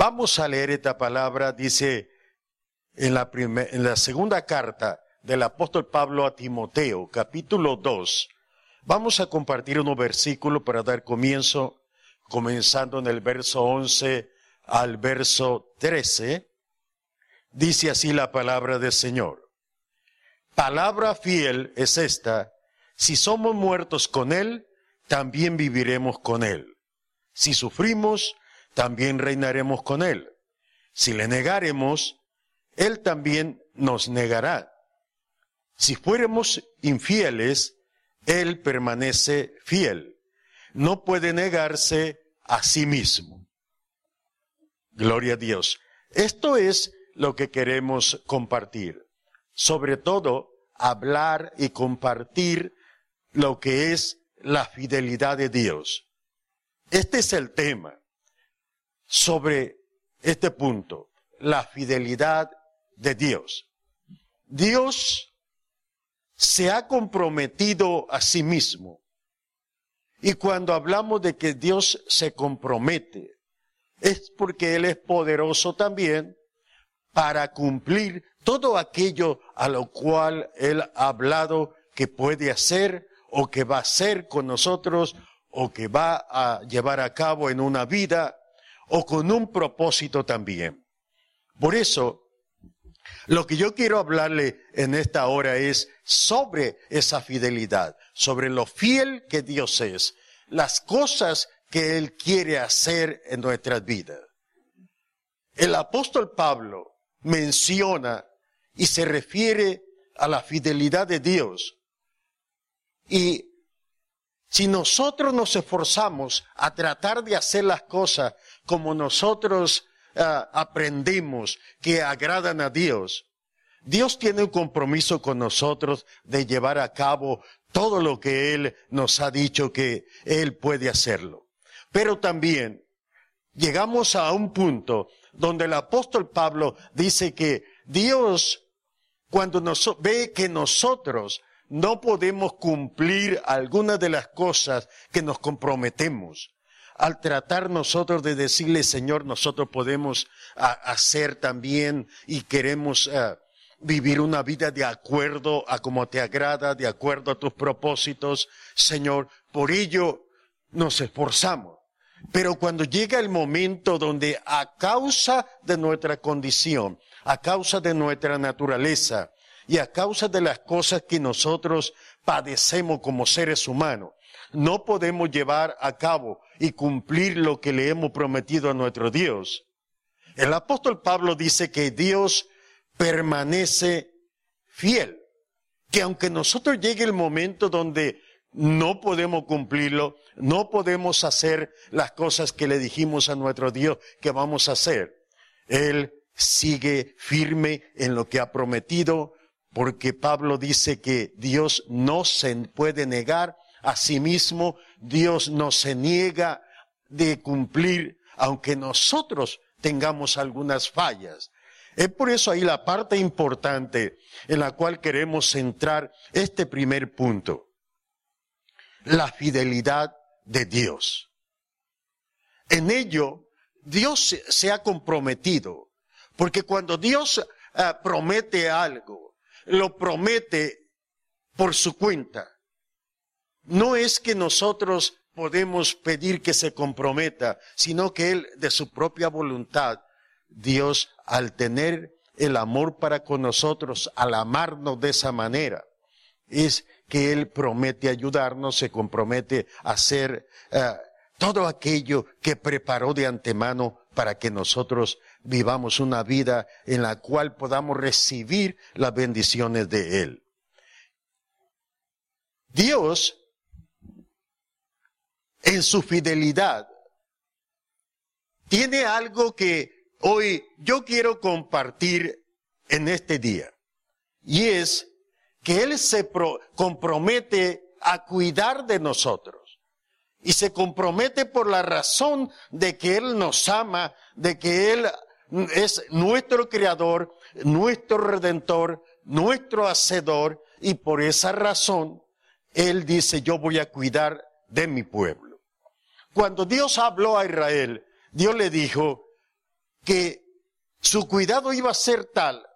Vamos a leer esta palabra, dice en la, segunda carta del apóstol Pablo a Timoteo, capítulo 2. Vamos a compartir unos versículos para dar comienzo, comenzando en el verso 11 al verso 13. Dice así la palabra del Señor. Palabra fiel es esta, si somos muertos con Él, también viviremos con Él. Si sufrimos, también reinaremos con Él. Si le negaremos, Él también nos negará. Si fuéramos infieles, Él permanece fiel. No puede negarse a sí mismo. Gloria a Dios. Esto es lo que queremos compartir. Sobre todo, hablar y compartir lo que es la fidelidad de Dios. Este es el tema sobre este punto, la fidelidad de Dios. Dios se ha comprometido a sí mismo. Y cuando hablamos de que Dios se compromete, es porque Él es poderoso también para cumplir todo aquello a lo cual Él ha hablado que puede hacer o que va a hacer con nosotros o que va a llevar a cabo en una vida o con un propósito también. Por eso, lo que yo quiero hablarle en esta hora es sobre esa fidelidad, sobre lo fiel que Dios es, las cosas que Él quiere hacer en nuestras vidas. El apóstol Pablo menciona y se refiere a la fidelidad de Dios. Y si nosotros nos esforzamos a tratar de hacer las cosas como nosotros ah, aprendimos que agradan a Dios, Dios tiene un compromiso con nosotros de llevar a cabo todo lo que Él nos ha dicho que Él puede hacerlo. Pero también llegamos a un punto donde el apóstol Pablo dice que Dios, cuando ve que nosotros no podemos cumplir algunas de las cosas que nos comprometemos, al tratar nosotros de decirle, Señor, nosotros podemos hacer también y queremos eh, vivir una vida de acuerdo a como te agrada, de acuerdo a tus propósitos, Señor. Por ello nos esforzamos. Pero cuando llega el momento donde a causa de nuestra condición, a causa de nuestra naturaleza y a causa de las cosas que nosotros padecemos como seres humanos, no podemos llevar a cabo y cumplir lo que le hemos prometido a nuestro Dios. El apóstol Pablo dice que Dios permanece fiel, que aunque nosotros llegue el momento donde no podemos cumplirlo, no podemos hacer las cosas que le dijimos a nuestro Dios que vamos a hacer, Él sigue firme en lo que ha prometido, porque Pablo dice que Dios no se puede negar Asimismo, Dios no se niega de cumplir, aunque nosotros tengamos algunas fallas. Es por eso ahí la parte importante en la cual queremos centrar este primer punto. La fidelidad de Dios. En ello, Dios se ha comprometido, porque cuando Dios eh, promete algo, lo promete por su cuenta. No es que nosotros podemos pedir que se comprometa, sino que Él, de su propia voluntad, Dios, al tener el amor para con nosotros, al amarnos de esa manera, es que Él promete ayudarnos, se compromete a hacer eh, todo aquello que preparó de antemano para que nosotros vivamos una vida en la cual podamos recibir las bendiciones de Él. Dios en su fidelidad, tiene algo que hoy yo quiero compartir en este día. Y es que Él se compromete a cuidar de nosotros. Y se compromete por la razón de que Él nos ama, de que Él es nuestro creador, nuestro redentor, nuestro hacedor. Y por esa razón, Él dice, yo voy a cuidar de mi pueblo. Cuando Dios habló a Israel, Dios le dijo, que su cuidado iba a ser tal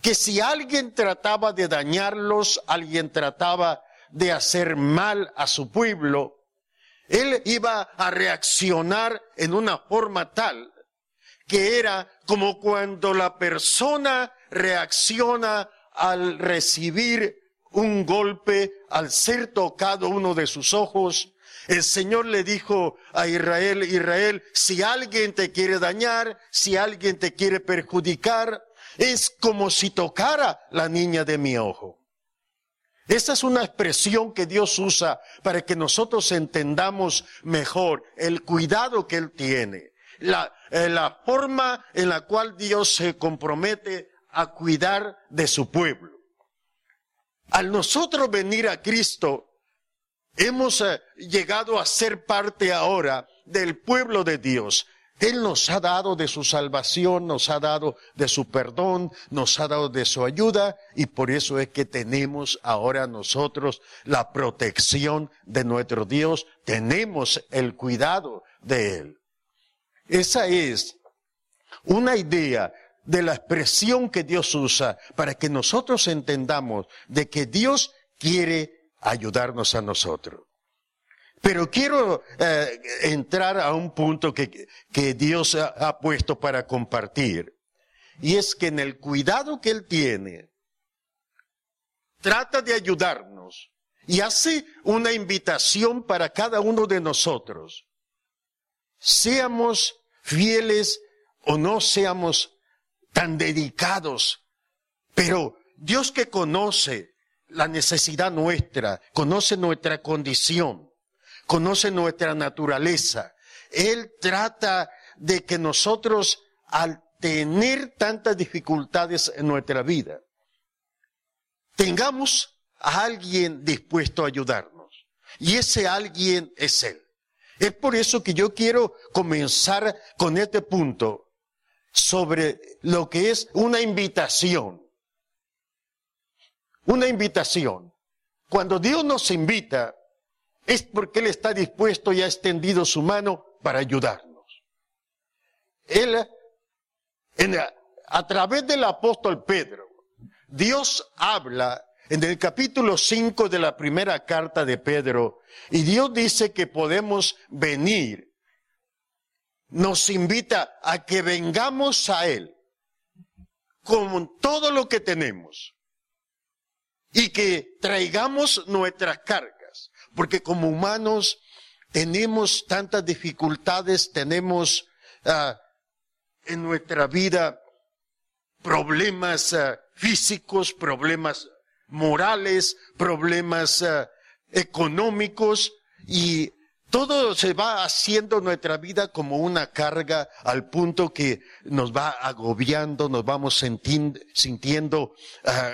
que si alguien trataba de dañarlos, alguien trataba de hacer mal a su pueblo, él iba a reaccionar en una forma tal que era como cuando la persona reacciona al recibir un golpe, al ser tocado uno de sus ojos. El Señor le dijo a Israel, Israel, si alguien te quiere dañar, si alguien te quiere perjudicar, es como si tocara la niña de mi ojo. Esa es una expresión que Dios usa para que nosotros entendamos mejor el cuidado que Él tiene, la, eh, la forma en la cual Dios se compromete a cuidar de su pueblo. Al nosotros venir a Cristo, hemos eh, llegado a ser parte ahora del pueblo de Dios. Él nos ha dado de su salvación, nos ha dado de su perdón, nos ha dado de su ayuda y por eso es que tenemos ahora nosotros la protección de nuestro Dios, tenemos el cuidado de Él. Esa es una idea de la expresión que Dios usa para que nosotros entendamos de que Dios quiere ayudarnos a nosotros. Pero quiero eh, entrar a un punto que, que Dios ha, ha puesto para compartir. Y es que en el cuidado que Él tiene, trata de ayudarnos y hace una invitación para cada uno de nosotros. Seamos fieles o no seamos tan dedicados, pero Dios que conoce la necesidad nuestra, conoce nuestra condición, conoce nuestra naturaleza. Él trata de que nosotros, al tener tantas dificultades en nuestra vida, tengamos a alguien dispuesto a ayudarnos. Y ese alguien es Él. Es por eso que yo quiero comenzar con este punto sobre lo que es una invitación. Una invitación. Cuando Dios nos invita, es porque Él está dispuesto y ha extendido su mano para ayudarnos. Él, a través del apóstol Pedro, Dios habla en el capítulo 5 de la primera carta de Pedro, y Dios dice que podemos venir, nos invita a que vengamos a Él con todo lo que tenemos y que traigamos nuestras cargas porque como humanos tenemos tantas dificultades, tenemos uh, en nuestra vida problemas uh, físicos, problemas morales, problemas uh, económicos y todo se va haciendo nuestra vida como una carga al punto que nos va agobiando, nos vamos sintiendo,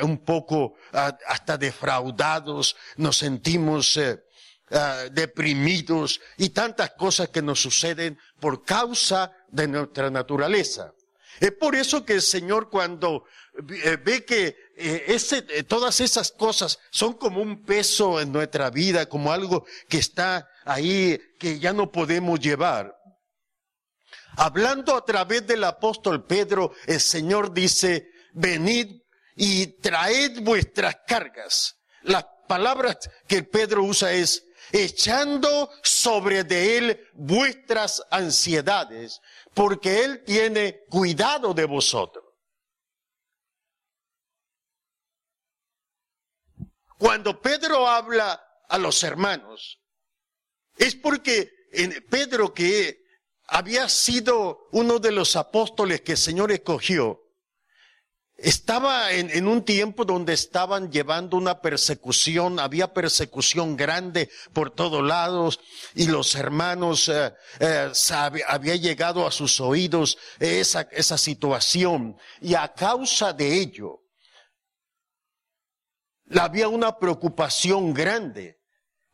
un poco hasta defraudados, nos sentimos Ah, deprimidos y tantas cosas que nos suceden por causa de nuestra naturaleza. Es por eso que el Señor cuando eh, ve que eh, ese, eh, todas esas cosas son como un peso en nuestra vida, como algo que está ahí, que ya no podemos llevar. Hablando a través del apóstol Pedro, el Señor dice, venid y traed vuestras cargas. Las palabras que Pedro usa es, echando sobre de él vuestras ansiedades, porque él tiene cuidado de vosotros. Cuando Pedro habla a los hermanos, es porque Pedro que había sido uno de los apóstoles que el Señor escogió, estaba en, un tiempo donde estaban llevando una persecución, había persecución grande por todos lados y los hermanos eh, eh, había llegado a sus oídos esa, esa situación. Y a causa de ello había una preocupación grande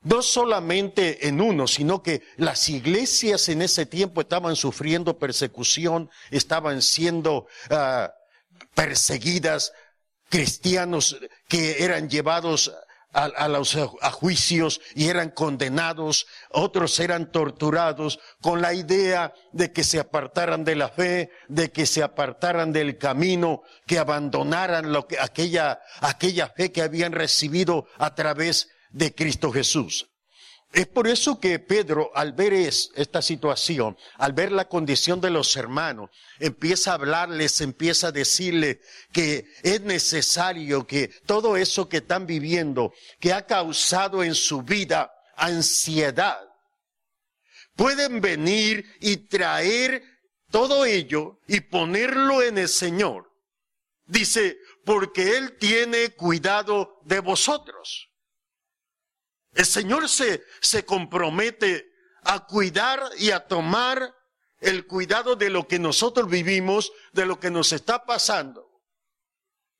no solamente en uno, sino que las iglesias en ese tiempo estaban sufriendo persecución, estaban siendo uh, perseguidas, cristianos que eran llevados a, los a juicios y eran condenados, otros eran torturados con la idea de que se apartaran de la fe, de que se apartaran del camino, que abandonaran aquella, aquella fe que habían recibido a través de Cristo Jesús. Es por eso que Pedro, al ver esta situación, al ver la condición de los hermanos, empieza a hablarles, empieza a decirle que es necesario que todo eso que están viviendo, que ha causado en su vida ansiedad, pueden venir y traer todo ello y ponerlo en el Señor. Dice, porque Él tiene cuidado de vosotros. El Señor se, se compromete a cuidar y a tomar el cuidado de lo que nosotros vivimos, de lo que nos está pasando.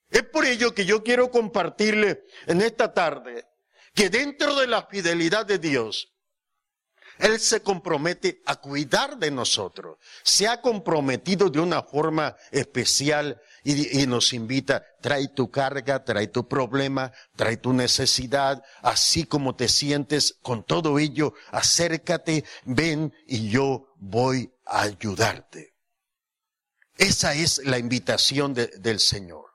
Es por ello que yo quiero compartirle en esta tarde que dentro de la fidelidad de Dios, Él se compromete a cuidar de nosotros. Se ha comprometido de una forma especial y, nos invita, trae tu carga, trae tu problema, trae tu necesidad, así como te sientes con todo ello, acércate, ven y yo voy a ayudarte. Esa es la invitación del Señor.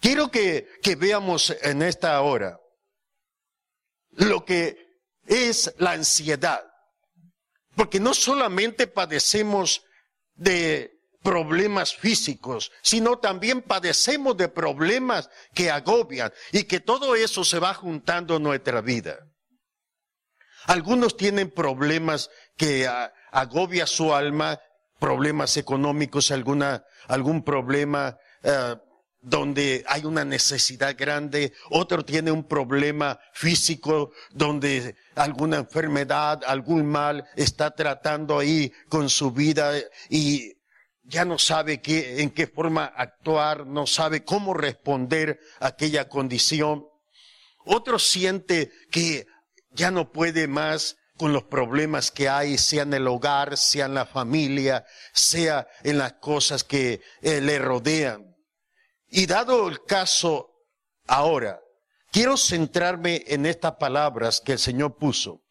Quiero que, que veamos en esta hora lo que es la ansiedad. Porque no solamente padecemos de problemas físicos, sino también padecemos de problemas que agobian y que todo eso se va juntando en nuestra vida. Algunos tienen problemas que agobia su alma, problemas económicos, alguna, algún problema eh, donde hay una necesidad grande, otro tiene un problema físico donde alguna enfermedad, algún mal está tratando ahí con su vida y ya no sabe qué, en qué forma actuar, no sabe cómo responder a aquella condición. Otro siente que ya no puede más con los problemas que hay, sea en el hogar, sea en la familia, sea en las cosas que eh, le rodean. Y dado el caso ahora, quiero centrarme en estas palabras que el Señor puso,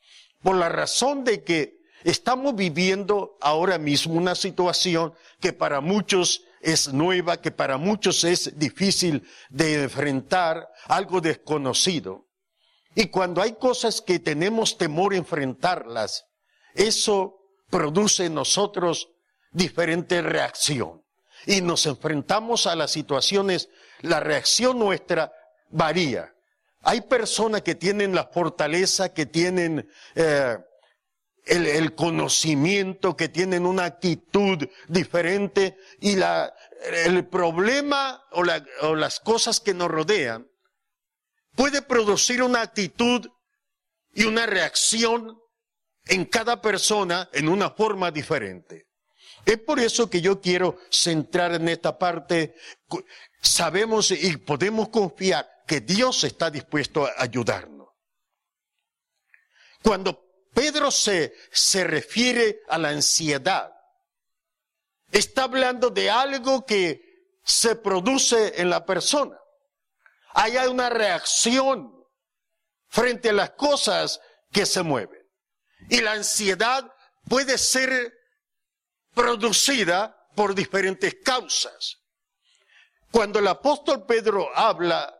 por la razón de que Estamos viviendo ahora mismo una situación que para muchos es nueva, que para muchos es difícil de enfrentar, algo desconocido. Y cuando hay cosas que tenemos temor enfrentarlas, eso produce en nosotros diferente reacción. Y nos enfrentamos a las situaciones, la reacción nuestra varía. Hay personas que tienen la fortaleza, que tienen eh, el, conocimiento, que tienen una actitud diferente y la, el problema o, o las cosas que nos rodean puede producir una actitud y una reacción en cada persona en una forma diferente. Es por eso que yo quiero centrar en esta parte. Sabemos y podemos confiar que Dios está dispuesto a ayudarnos. Cuando Pedro se, se refiere a la ansiedad. Está hablando de algo que se produce en la persona. Hay una reacción frente a las cosas que se mueven. Y la ansiedad puede ser producida por diferentes causas. Cuando el apóstol Pedro habla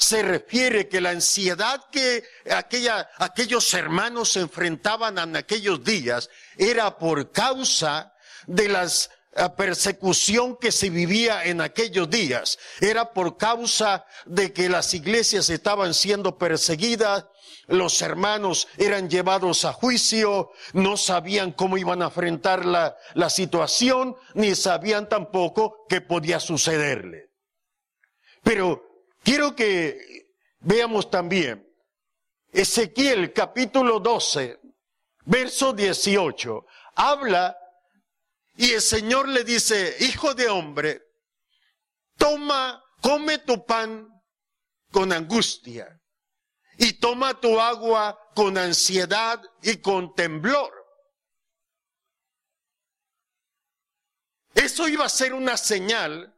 se refiere que la ansiedad que aquella, aquellos hermanos se enfrentaban en aquellos días era por causa de las la persecución que se vivía en aquellos días. Era por causa de que las iglesias estaban siendo perseguidas, los hermanos eran llevados a juicio, no sabían cómo iban a enfrentar la, la situación, ni sabían tampoco qué podía sucederle. Pero Quiero que veamos también Ezequiel capítulo 12, verso 18. Habla y el Señor le dice, hijo de hombre, toma, come tu pan con angustia y toma tu agua con ansiedad y con temblor. Eso iba a ser una señal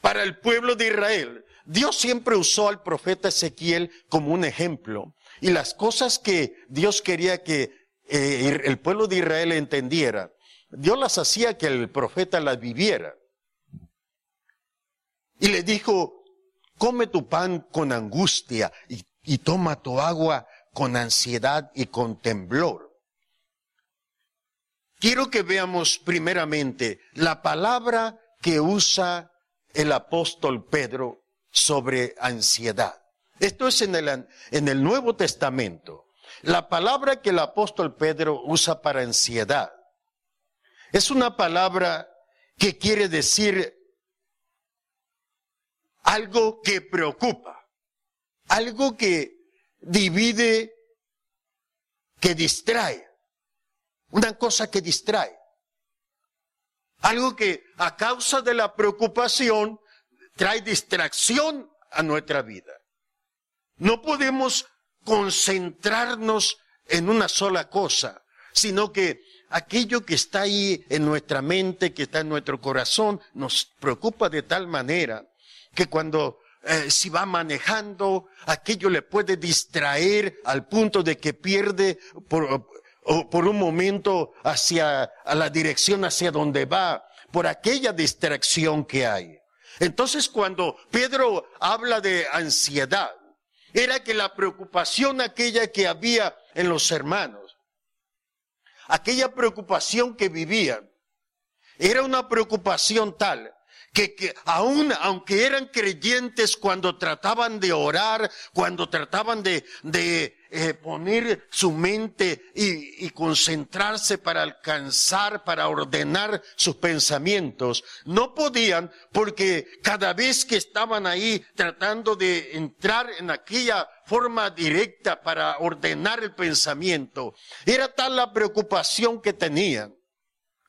para el pueblo de Israel Dios siempre usó al profeta Ezequiel como un ejemplo. Y las cosas que Dios quería que eh, el pueblo de Israel entendiera, Dios las hacía que el profeta las viviera. Y le dijo, come tu pan con angustia y, y toma tu agua con ansiedad y con temblor. Quiero que veamos primeramente la palabra que usa el apóstol Pedro sobre ansiedad. Esto es en el, en el Nuevo Testamento. La palabra que el apóstol Pedro usa para ansiedad es una palabra que quiere decir algo que preocupa, algo que divide, que distrae, una cosa que distrae. Algo que a causa de la preocupación trae distracción a nuestra vida. No podemos concentrarnos en una sola cosa, sino que aquello que está ahí en nuestra mente, que está en nuestro corazón, nos preocupa de tal manera que cuando eh, si va manejando, aquello le puede distraer al punto de que pierde por, un momento hacia la dirección hacia donde va, por aquella distracción que hay. Entonces cuando Pedro habla de ansiedad, era que la preocupación aquella que había en los hermanos, aquella preocupación que vivían, era una preocupación tal que, que aún aunque eran creyentes cuando trataban de orar, cuando trataban de, de eh, poner su mente y, y concentrarse para alcanzar, para ordenar sus pensamientos, no podían porque cada vez que estaban ahí tratando de entrar en aquella forma directa para ordenar el pensamiento, era tal la preocupación que tenían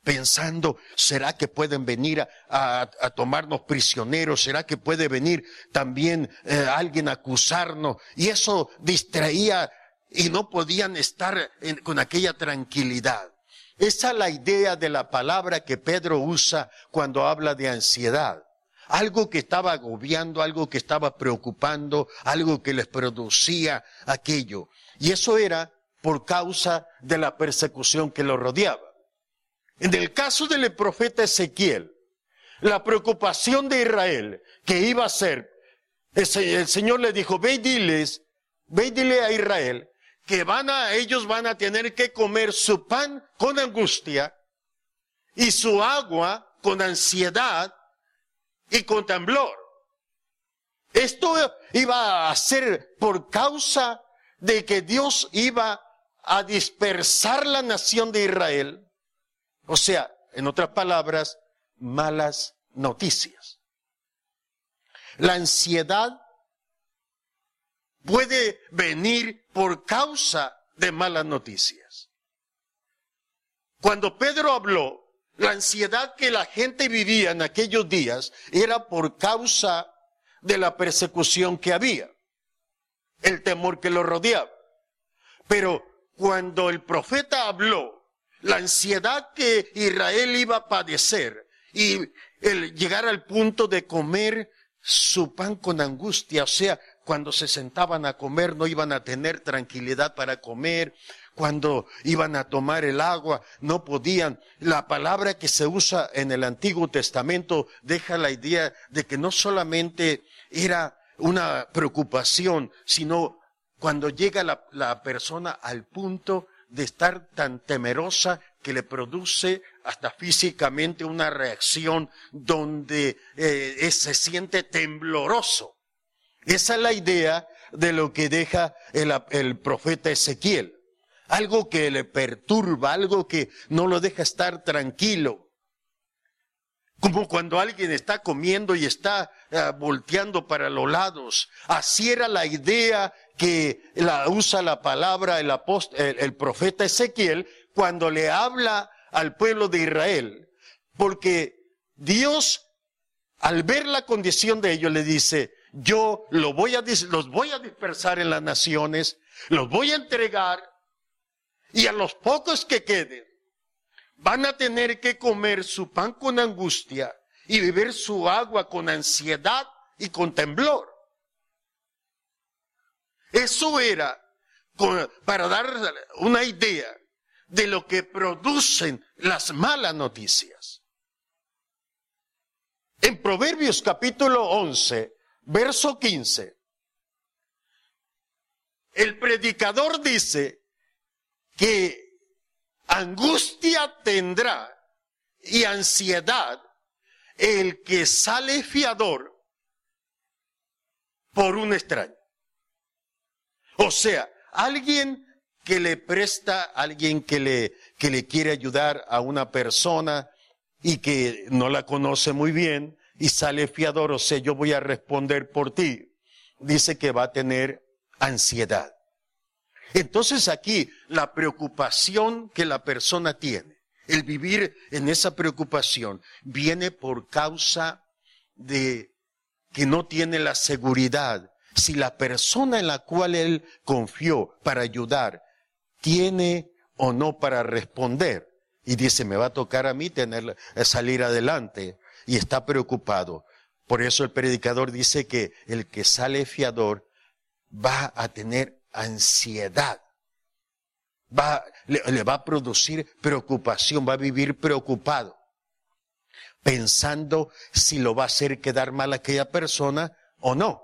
pensando, ¿será que pueden venir a, tomarnos prisioneros? ¿Será que puede venir también eh, alguien a acusarnos? Y eso distraía y no podían estar con aquella tranquilidad. Esa es la idea de la palabra que Pedro usa cuando habla de ansiedad. Algo que estaba agobiando, algo que estaba preocupando, algo que les producía aquello. Y eso era por causa de la persecución que lo rodeaba. En el caso del profeta Ezequiel, la preocupación de Israel que iba a ser, el Señor le dijo, ve y diles, ve y dile a Israel que van a, ellos van a tener que comer su pan con angustia y su agua con ansiedad y con temblor. Esto iba a ser por causa de que Dios iba a dispersar la nación de Israel o sea, en otras palabras, malas noticias. La ansiedad puede venir por causa de malas noticias. Cuando Pedro habló, la ansiedad que la gente vivía en aquellos días era por causa de la persecución que había, el temor que lo rodeaba. Pero cuando el profeta habló la ansiedad que Israel iba a padecer y el llegar al punto de comer su pan con angustia, o sea, cuando se sentaban a comer no iban a tener tranquilidad para comer, cuando iban a tomar el agua no podían. La palabra que se usa en el Antiguo Testamento deja la idea de que no solamente era una preocupación, sino cuando llega la, la persona al punto de estar tan temerosa que le produce hasta físicamente una reacción donde eh, se siente tembloroso. Esa es la idea de lo que deja el, el profeta Ezequiel. Algo que le perturba, algo que no lo deja estar tranquilo. Como cuando alguien está comiendo y está eh, volteando para los lados. Así era la idea que la, usa la palabra el, el profeta Ezequiel cuando le habla al pueblo de Israel. Porque Dios, al ver la condición de ellos, le dice, yo lo voy a, los voy a dispersar en las naciones, los voy a entregar, y a los pocos que queden, van a tener que comer su pan con angustia y beber su agua con ansiedad y con temblor. Eso era para dar una idea de lo que producen las malas noticias. En Proverbios capítulo 11, verso 15, el predicador dice que angustia tendrá y ansiedad el que sale fiador por un extraño. O sea, alguien que le presta, alguien que le, que le quiere ayudar a una persona y que no la conoce muy bien y sale fiador, o sea, yo voy a responder por ti. Dice que va a tener ansiedad. Entonces aquí la preocupación que la persona tiene, el vivir en esa preocupación, viene por causa de que no tiene la seguridad si la persona en la cual él confió para ayudar tiene o no para responder. Y dice, me va a tocar a mí tener, eh, salir adelante. Y está preocupado. Por eso el predicador dice que el que sale fiador va a tener ansiedad. Va, le, le va a producir preocupación, va a vivir preocupado. Pensando si lo va a hacer quedar mal a aquella persona o no.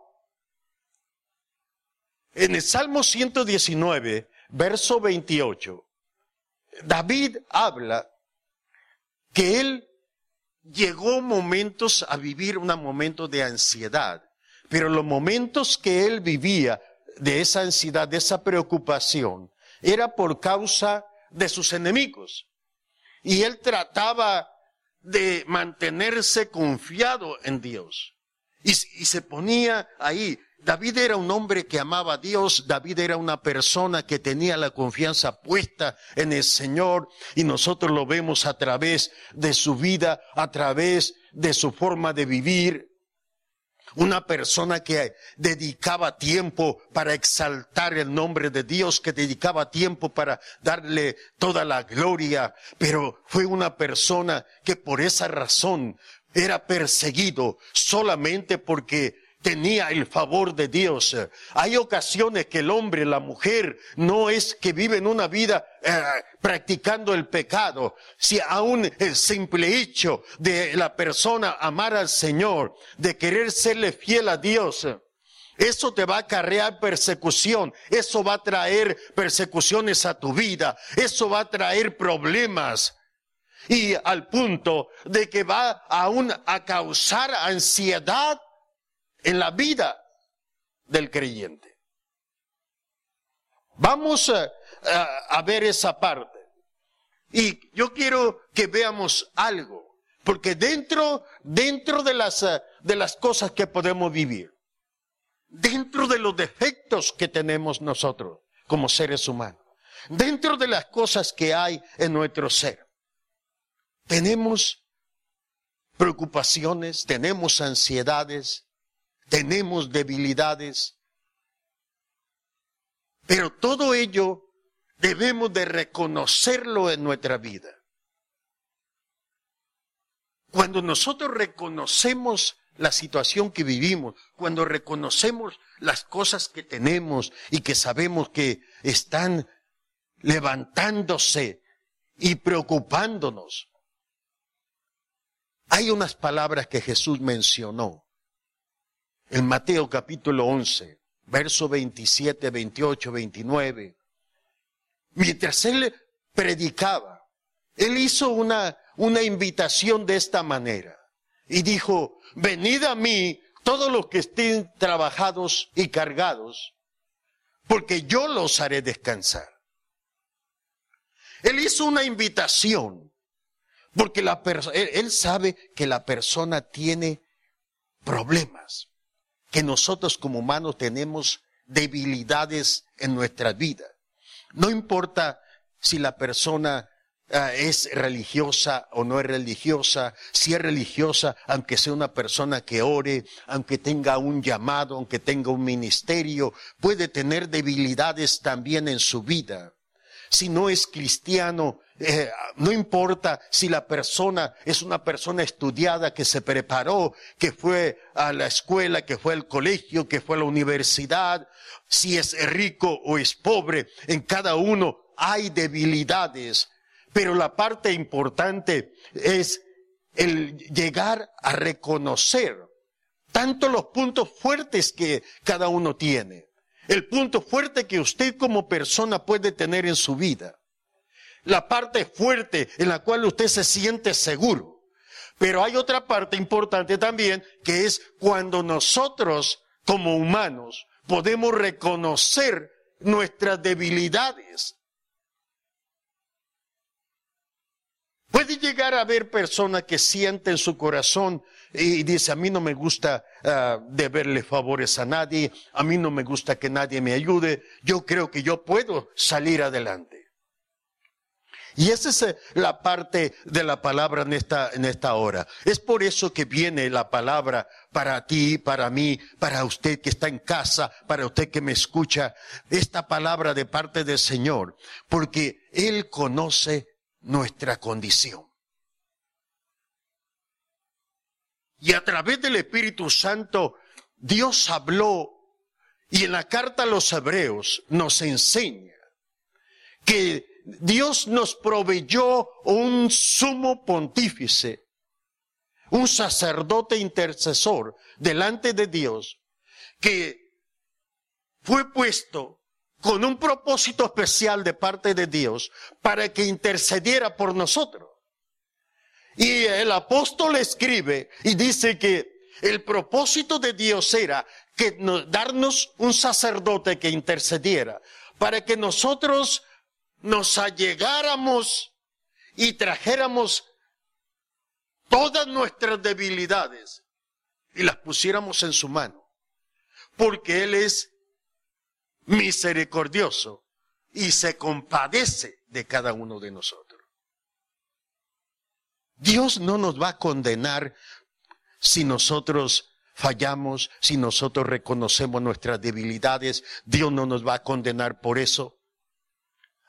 En el Salmo 119, verso 28, David habla que él llegó momentos a vivir un momento de ansiedad, pero los momentos que él vivía de esa ansiedad, de esa preocupación, era por causa de sus enemigos. Y él trataba de mantenerse confiado en Dios. Y, se ponía ahí David era un hombre que amaba a Dios, David era una persona que tenía la confianza puesta en el Señor y nosotros lo vemos a través de su vida, a través de su forma de vivir. Una persona que dedicaba tiempo para exaltar el nombre de Dios, que dedicaba tiempo para darle toda la gloria, pero fue una persona que por esa razón era perseguido solamente porque tenía el favor de Dios. Hay ocasiones que el hombre, la mujer, no es que viven una vida eh, practicando el pecado. Si aún el simple hecho de la persona amar al Señor, de querer serle fiel a Dios, eso te va a acarrear persecución, eso va a traer persecuciones a tu vida, eso va a traer problemas. Y al punto de que va aún a causar ansiedad en la vida del creyente. Vamos a, ver esa parte. Y yo quiero que veamos algo, porque dentro, dentro de las, de las cosas que podemos vivir, dentro de los defectos que tenemos nosotros como seres humanos, dentro de las cosas que hay en nuestro ser, tenemos preocupaciones, tenemos ansiedades, tenemos debilidades, pero todo ello debemos de reconocerlo en nuestra vida. Cuando nosotros reconocemos la situación que vivimos, cuando reconocemos las cosas que tenemos y que sabemos que están levantándose y preocupándonos, hay unas palabras que Jesús mencionó en Mateo capítulo 11, verso 27, 28, 29. Mientras él predicaba, él hizo una, una invitación de esta manera y dijo, venid a mí todos los que estén trabajados y cargados, porque yo los haré descansar. Él hizo una invitación, porque la él, él sabe que la persona tiene problemas que nosotros como humanos tenemos debilidades en nuestra vida. No importa si la persona ah, es religiosa o no es religiosa, si es religiosa, aunque sea una persona que ore, aunque tenga un llamado, aunque tenga un ministerio, puede tener debilidades también en su vida. Si no es cristiano, eh, no importa si la persona es una persona estudiada que se preparó, que fue a la escuela, que fue al colegio, que fue a la universidad, si es rico o es pobre, en cada uno hay debilidades, pero la parte importante es el llegar a reconocer tanto los puntos fuertes que cada uno tiene, el punto fuerte que usted como persona puede tener en su vida, la parte fuerte en la cual usted se siente seguro. Pero hay otra parte importante también, que es cuando nosotros como humanos podemos reconocer nuestras debilidades. Puede llegar a haber personas que sienten su corazón y dice, a mí no me gusta uh, deberle favores a nadie, a mí no me gusta que nadie me ayude, yo creo que yo puedo salir adelante. Y esa es eh, la parte de la palabra en esta, en esta hora. Es por eso que viene la palabra para ti, para mí, para usted que está en casa, para usted que me escucha. Esta palabra de parte del Señor. Porque Él conoce nuestra condición. Y a través del Espíritu Santo, Dios habló y en la carta a los hebreos nos enseña que Dios nos proveyó un sumo pontífice, un sacerdote intercesor delante de Dios, que fue puesto con un propósito especial de parte de Dios para que intercediera por nosotros. Y el apóstol escribe y dice que el propósito de Dios era que darnos un sacerdote que intercediera para que nosotros nos allegáramos y trajéramos todas nuestras debilidades y las pusiéramos en su mano, porque Él es misericordioso y se compadece de cada uno de nosotros. Dios no nos va a condenar si nosotros fallamos, si nosotros reconocemos nuestras debilidades. Dios no nos va a condenar por eso.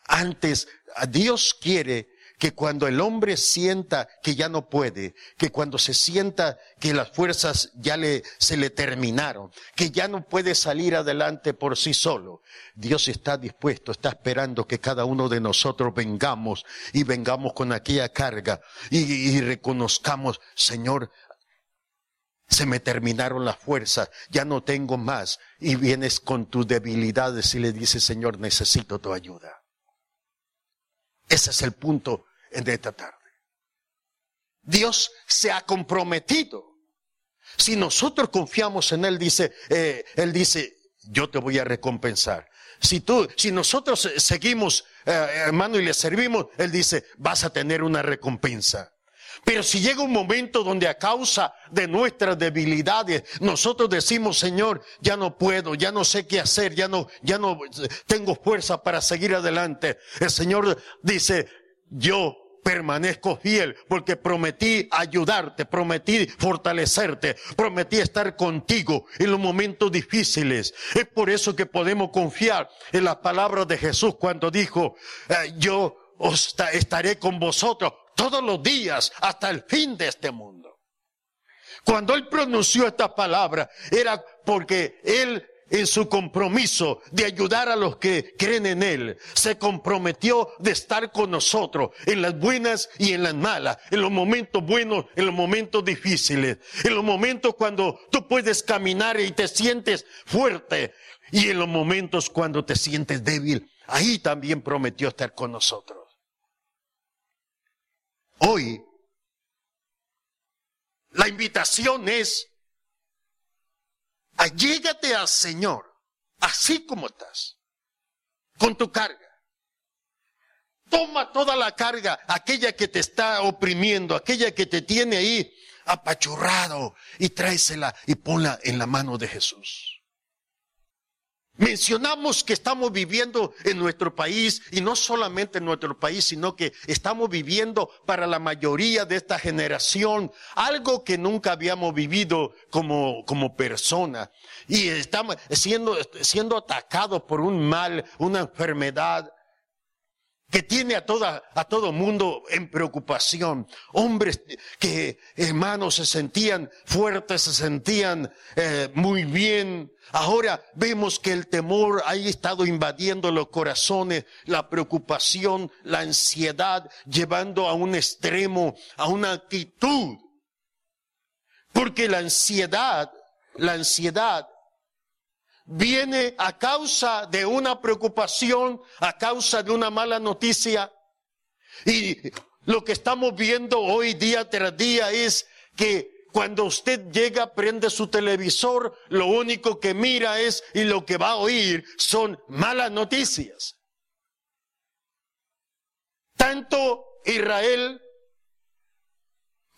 Antes, Dios quiere que cuando el hombre sienta que ya no puede, que cuando se sienta que las fuerzas ya le, se le terminaron, que ya no puede salir adelante por sí solo, Dios está dispuesto, está esperando que cada uno de nosotros vengamos y vengamos con aquella carga y, y reconozcamos, Señor, se me terminaron las fuerzas, ya no tengo más, y vienes con tus debilidades y le dices, Señor, necesito tu ayuda. Ese es el punto de esta tarde. Dios se ha comprometido. Si nosotros confiamos en Él, dice, eh, Él dice, yo te voy a recompensar. Si tú, si nosotros seguimos, eh, hermano, y le servimos, Él dice, vas a tener una recompensa. Pero si llega un momento donde a causa de nuestras debilidades nosotros decimos, Señor, ya no puedo, ya no sé qué hacer, ya no, ya no tengo fuerza para seguir adelante. El Señor dice, yo permanezco fiel porque prometí ayudarte, prometí fortalecerte, prometí estar contigo en los momentos difíciles. Es por eso que podemos confiar en las palabras de Jesús cuando dijo, eh, yo estaré con vosotros todos los días hasta el fin de este mundo. Cuando él pronunció esta palabra era porque él en su compromiso de ayudar a los que creen en Él, se comprometió de estar con nosotros en las buenas y en las malas, en los momentos buenos, en los momentos difíciles, en los momentos cuando tú puedes caminar y te sientes fuerte y en los momentos cuando te sientes débil. Ahí también prometió estar con nosotros. Hoy, la invitación es, allégate al Señor, así como estás, con tu carga. Toma toda la carga, aquella que te está oprimiendo, aquella que te tiene ahí apachurrado, y tráesela y ponla en la mano de Jesús. Mencionamos que estamos viviendo en nuestro país y no solamente en nuestro país, sino que estamos viviendo para la mayoría de esta generación algo que nunca habíamos vivido como, como persona. Y estamos siendo, siendo atacados por un mal, una enfermedad. Que tiene a toda, a todo mundo en preocupación. Hombres que, hermanos, se sentían fuertes, se sentían eh, muy bien. Ahora vemos que el temor ha estado invadiendo los corazones, la preocupación, la ansiedad, llevando a un extremo, a una actitud. Porque la ansiedad, la ansiedad viene a causa de una preocupación, a causa de una mala noticia. Y lo que estamos viendo hoy día tras día es que cuando usted llega, prende su televisor, lo único que mira es y lo que va a oír son malas noticias. Tanto Israel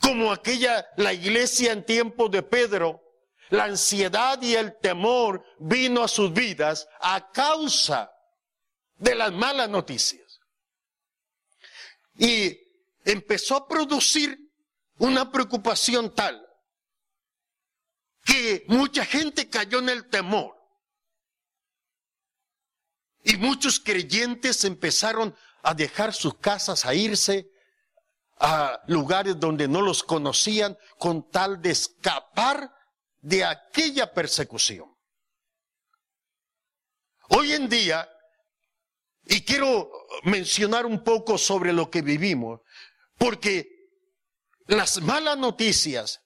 como aquella, la iglesia en tiempo de Pedro, la ansiedad y el temor vino a sus vidas a causa de las malas noticias. Y empezó a producir una preocupación tal que mucha gente cayó en el temor. Y muchos creyentes empezaron a dejar sus casas, a irse a lugares donde no los conocían con tal de escapar de aquella persecución. Hoy en día, y quiero mencionar un poco sobre lo que vivimos, porque las malas noticias,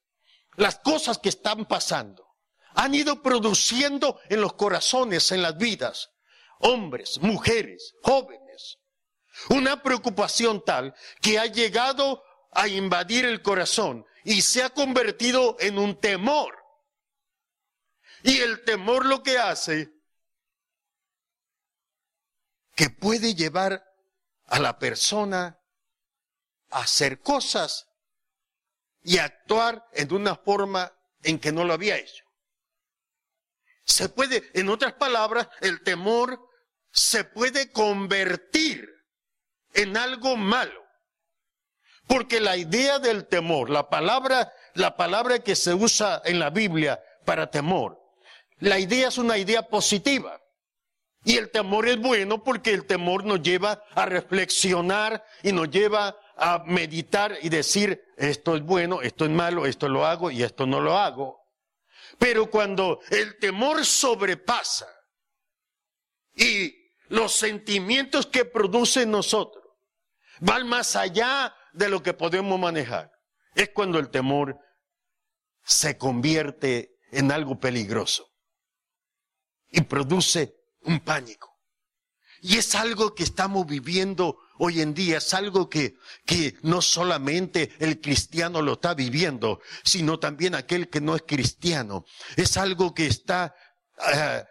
las cosas que están pasando, han ido produciendo en los corazones, en las vidas, hombres, mujeres, jóvenes, una preocupación tal que ha llegado a invadir el corazón y se ha convertido en un temor. Y el temor lo que hace, que puede llevar a la persona a hacer cosas y actuar en una forma en que no lo había hecho. Se puede, en otras palabras, el temor se puede convertir en algo malo. Porque la idea del temor, la palabra, la palabra que se usa en la Biblia para temor, la idea es una idea positiva. Y el temor es bueno porque el temor nos lleva a reflexionar y nos lleva a meditar y decir, esto es bueno, esto es malo, esto lo hago y esto no lo hago. Pero cuando el temor sobrepasa y los sentimientos que produce en nosotros van más allá de lo que podemos manejar, es cuando el temor se convierte en algo peligroso y produce un pánico. Y es algo que estamos viviendo hoy en día, es algo que, que no solamente el cristiano lo está viviendo, sino también aquel que no es cristiano. Es algo que está uh,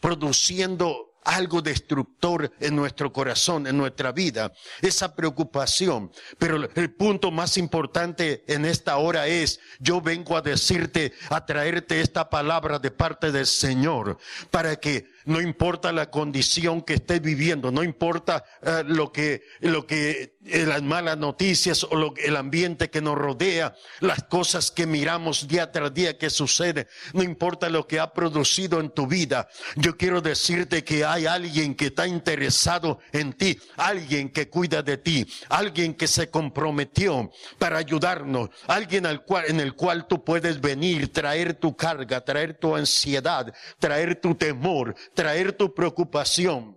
produciendo algo destructor en nuestro corazón, en nuestra vida, esa preocupación. Pero el punto más importante en esta hora es, yo vengo a decirte, a traerte esta palabra de parte del Señor, para que no importa la condición que estés viviendo, no importa uh, lo que, lo que, eh, las malas noticias o lo, el ambiente que nos rodea, las cosas que miramos día tras día que sucede, no importa lo que ha producido en tu vida. Yo quiero decirte que hay alguien que está interesado en ti, alguien que cuida de ti, alguien que se comprometió para ayudarnos, alguien en el cual tú puedes venir, traer tu carga, traer tu ansiedad, traer tu temor, traer tu preocupación.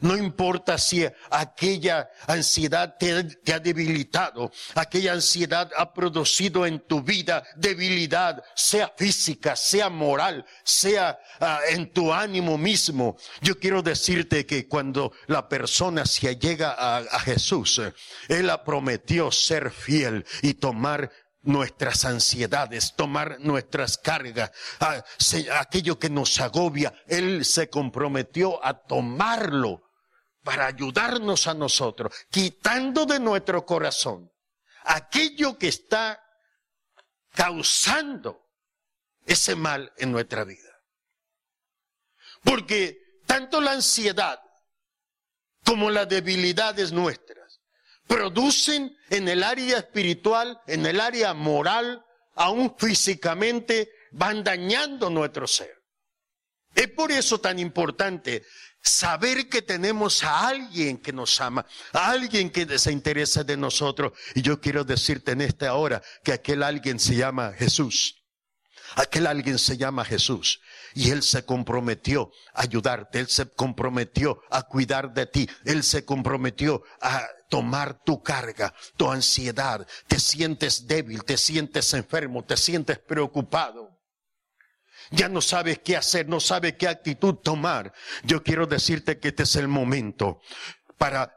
No importa si aquella ansiedad te, ha debilitado, aquella ansiedad ha producido en tu vida debilidad, sea física, sea moral, sea uh, en tu ánimo mismo. Yo quiero decirte que cuando la persona se llega a, a Jesús, Él ha prometió ser fiel y tomar nuestras ansiedades, tomar nuestras cargas, aquello que nos agobia. Él se comprometió a tomarlo para ayudarnos a nosotros, quitando de nuestro corazón aquello que está causando ese mal en nuestra vida. Porque tanto la ansiedad como las debilidades nuestras producen en el área espiritual, en el área moral, aún físicamente, van dañando nuestro ser. Es por eso tan importante Saber que tenemos a alguien que nos ama, a alguien que se interesa de nosotros. Y yo quiero decirte en esta hora que aquel alguien se llama Jesús. Aquel alguien se llama Jesús. Y Él se comprometió a ayudarte, Él se comprometió a cuidar de ti, Él se comprometió a tomar tu carga, tu ansiedad. Te sientes débil, te sientes enfermo, te sientes preocupado. Ya no sabes qué hacer, no sabes qué actitud tomar. Yo quiero decirte que este es el momento para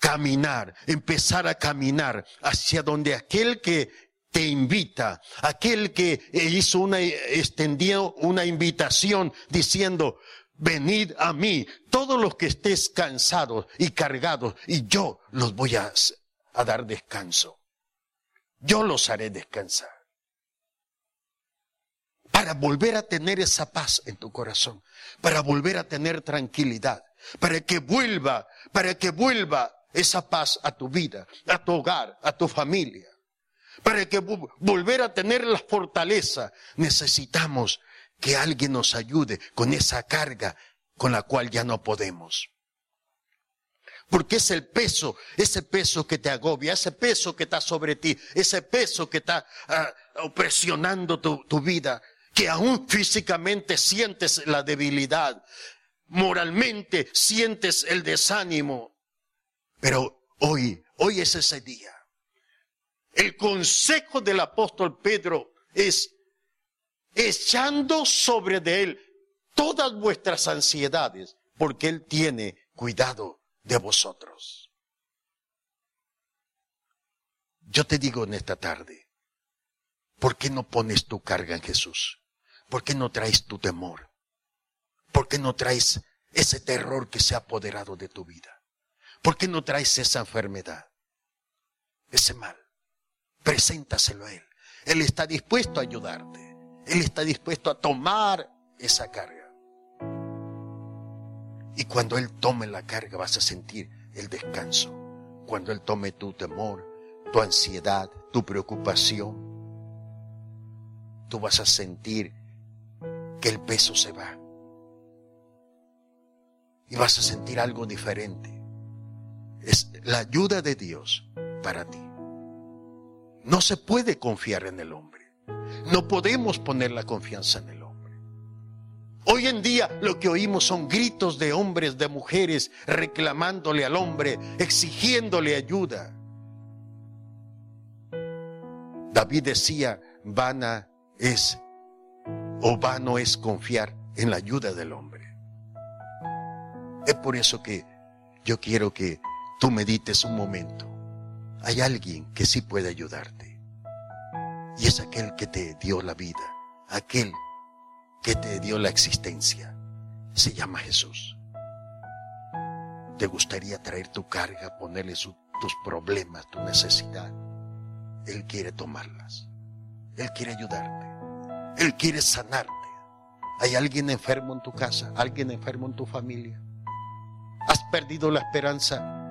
caminar, empezar a caminar hacia donde aquel que te invita, aquel que hizo una, extendió una invitación diciendo, venid a mí, todos los que estés cansados y cargados, y yo los voy a, a dar descanso. Yo los haré descansar. Para volver a tener esa paz en tu corazón, para volver a tener tranquilidad, para que vuelva, para que vuelva esa paz a tu vida, a tu hogar, a tu familia para que volver a tener la fortaleza, necesitamos que alguien nos ayude con esa carga con la cual ya no podemos. Porque es el peso, ese peso que te agobia, ese peso que está sobre ti, ese peso que está ah, opresionando tu, tu vida, que aún físicamente sientes la debilidad, moralmente sientes el desánimo. Pero hoy, hoy es ese día el consejo del apóstol Pedro es echando sobre de él todas vuestras ansiedades, porque él tiene cuidado de vosotros. Yo te digo en esta tarde, ¿por qué no pones tu carga en Jesús? ¿Por qué no traes tu temor? ¿Por qué no traes ese terror que se ha apoderado de tu vida? ¿Por qué no traes esa enfermedad? Ese mal preséntaselo a Él. Él está dispuesto a ayudarte. Él está dispuesto a tomar esa carga. Y cuando Él tome la carga vas a sentir el descanso. Cuando Él tome tu temor, tu ansiedad, tu preocupación, tú vas a sentir que el peso se va. Y vas a sentir algo diferente. Es la ayuda de Dios para ti. No se puede confiar en el hombre. No podemos poner la confianza en el hombre. Hoy en día lo que oímos son gritos de hombres, de mujeres, reclamándole al hombre, exigiéndole ayuda. David decía, vana es o vano es confiar en la ayuda del hombre. Es por eso que yo quiero que tú medites un momento hay alguien que sí puede ayudarte. Y es aquel que te dio la vida, aquel que te dio la existencia. Se llama Jesús. ¿Te gustaría traer tu carga, ponerle tus problemas, tu necesidad? Él quiere tomarlas. Él quiere ayudarte. Él quiere sanarte. ¿Hay alguien enfermo en tu casa? ¿Alguien enfermo en tu familia? ¿Has perdido la esperanza?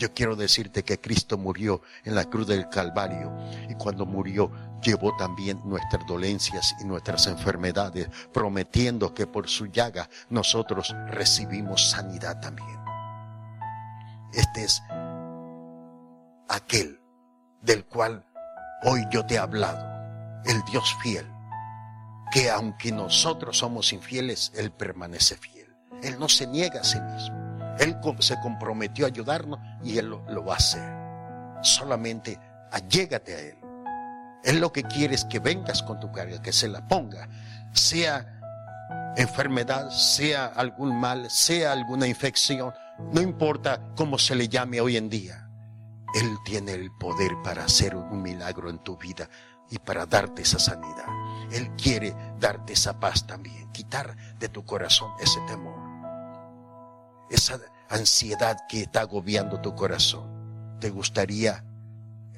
Yo quiero decirte que Cristo murió en la cruz del Calvario y cuando murió llevó también nuestras dolencias y nuestras enfermedades, prometiendo que por su llaga nosotros recibimos sanidad también. Este es aquel del cual hoy yo te he hablado, el Dios fiel, que aunque nosotros somos infieles, Él permanece fiel. Él no se niega a sí mismo. Él se comprometió a ayudarnos y Él lo, va a hacer. Solamente allégate a Él. Él lo que quiere es que vengas con tu carga, que se la ponga, sea enfermedad, sea algún mal, sea alguna infección, no importa cómo se le llame hoy en día. Él tiene el poder para hacer un milagro en tu vida y para darte esa sanidad. Él quiere darte esa paz también, quitar de tu corazón ese temor esa ansiedad que está agobiando tu corazón. ¿Te gustaría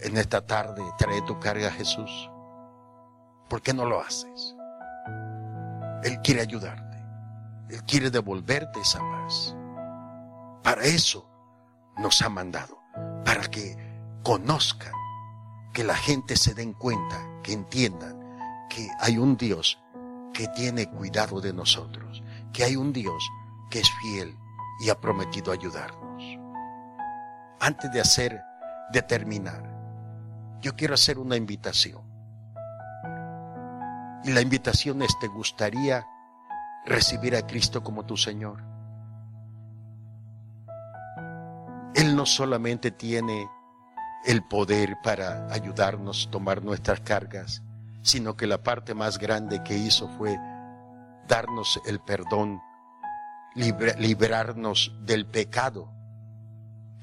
en esta tarde traer tu carga a Jesús? ¿Por qué no lo haces? Él quiere ayudarte. Él quiere devolverte esa paz. Para eso nos ha mandado. Para que conozcan, que la gente se den cuenta, que entiendan que hay un Dios que tiene cuidado de nosotros, que hay un Dios que es fiel y ha prometido ayudarnos. Antes de hacer, de terminar, yo quiero hacer una invitación. Y la invitación es, ¿te gustaría recibir a Cristo como tu Señor? Él no solamente tiene el poder para ayudarnos a tomar nuestras cargas, sino que la parte más grande que hizo fue darnos el perdón, librarnos del pecado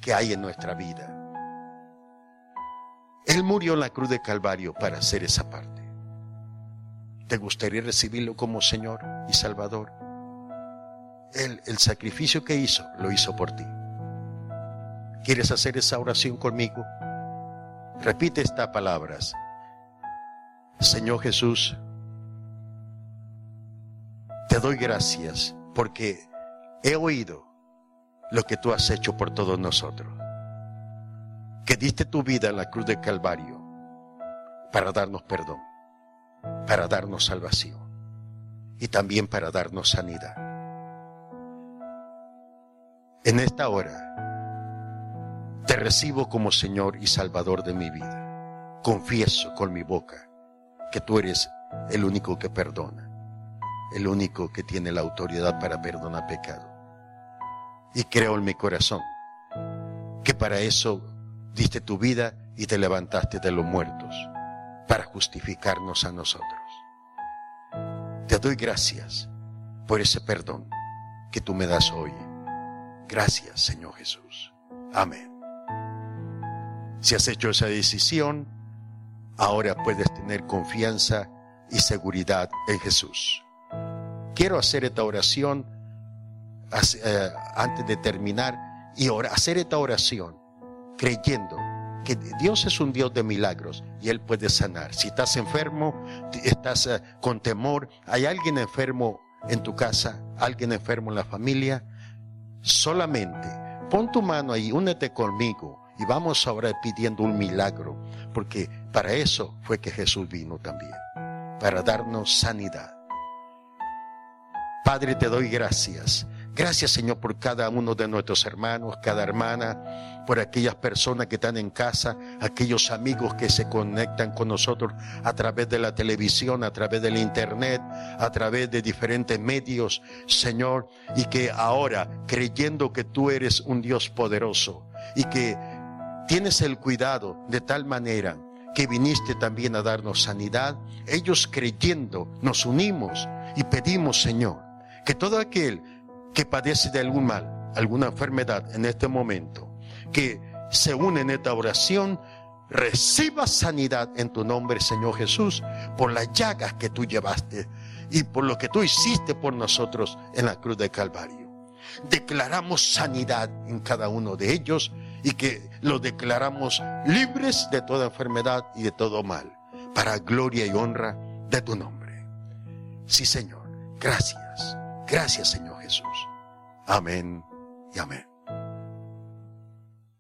que hay en nuestra vida. Él murió en la cruz de Calvario para hacer esa parte. ¿Te gustaría recibirlo como Señor y Salvador? Él, el sacrificio que hizo, lo hizo por ti. ¿Quieres hacer esa oración conmigo? Repite estas palabras. Señor Jesús, te doy gracias porque he oído lo que tú has hecho por todos nosotros. Que diste tu vida en la cruz de Calvario para darnos perdón, para darnos salvación y también para darnos sanidad. En esta hora te recibo como Señor y Salvador de mi vida. Confieso con mi boca que tú eres el único que perdona, el único que tiene la autoridad para perdonar pecado. Y creo en mi corazón que para eso diste tu vida y te levantaste de los muertos, para justificarnos a nosotros. Te doy gracias por ese perdón que tú me das hoy. Gracias, Señor Jesús. Amén. Si has hecho esa decisión, ahora puedes tener confianza y seguridad en Jesús. Quiero hacer esta oración antes de terminar y hacer esta oración creyendo que Dios es un Dios de milagros y Él puede sanar. Si estás enfermo, estás eh, con temor, hay alguien enfermo en tu casa, alguien enfermo en la familia, solamente pon tu mano ahí, únete conmigo y vamos ahora pidiendo un milagro, porque para eso fue que Jesús vino también, para darnos sanidad. Padre, te doy gracias Gracias Señor por cada uno de nuestros hermanos, cada hermana, por aquellas personas que están en casa, aquellos amigos que se conectan con nosotros a través de la televisión, a través del internet, a través de diferentes medios, Señor, y que ahora, creyendo que tú eres un Dios poderoso y que tienes el cuidado de tal manera que viniste también a darnos sanidad, ellos creyendo nos unimos y pedimos, Señor, que todo aquel que padece de algún mal, alguna enfermedad en este momento, que se une en esta oración, reciba sanidad en tu nombre, Señor Jesús, por las llagas que tú llevaste y por lo que tú hiciste por nosotros en la cruz de Calvario. Declaramos sanidad en cada uno de ellos y que los declaramos libres de toda enfermedad y de todo mal, para gloria y honra de tu nombre. Sí, Señor, gracias, gracias, Señor. Amén y amén.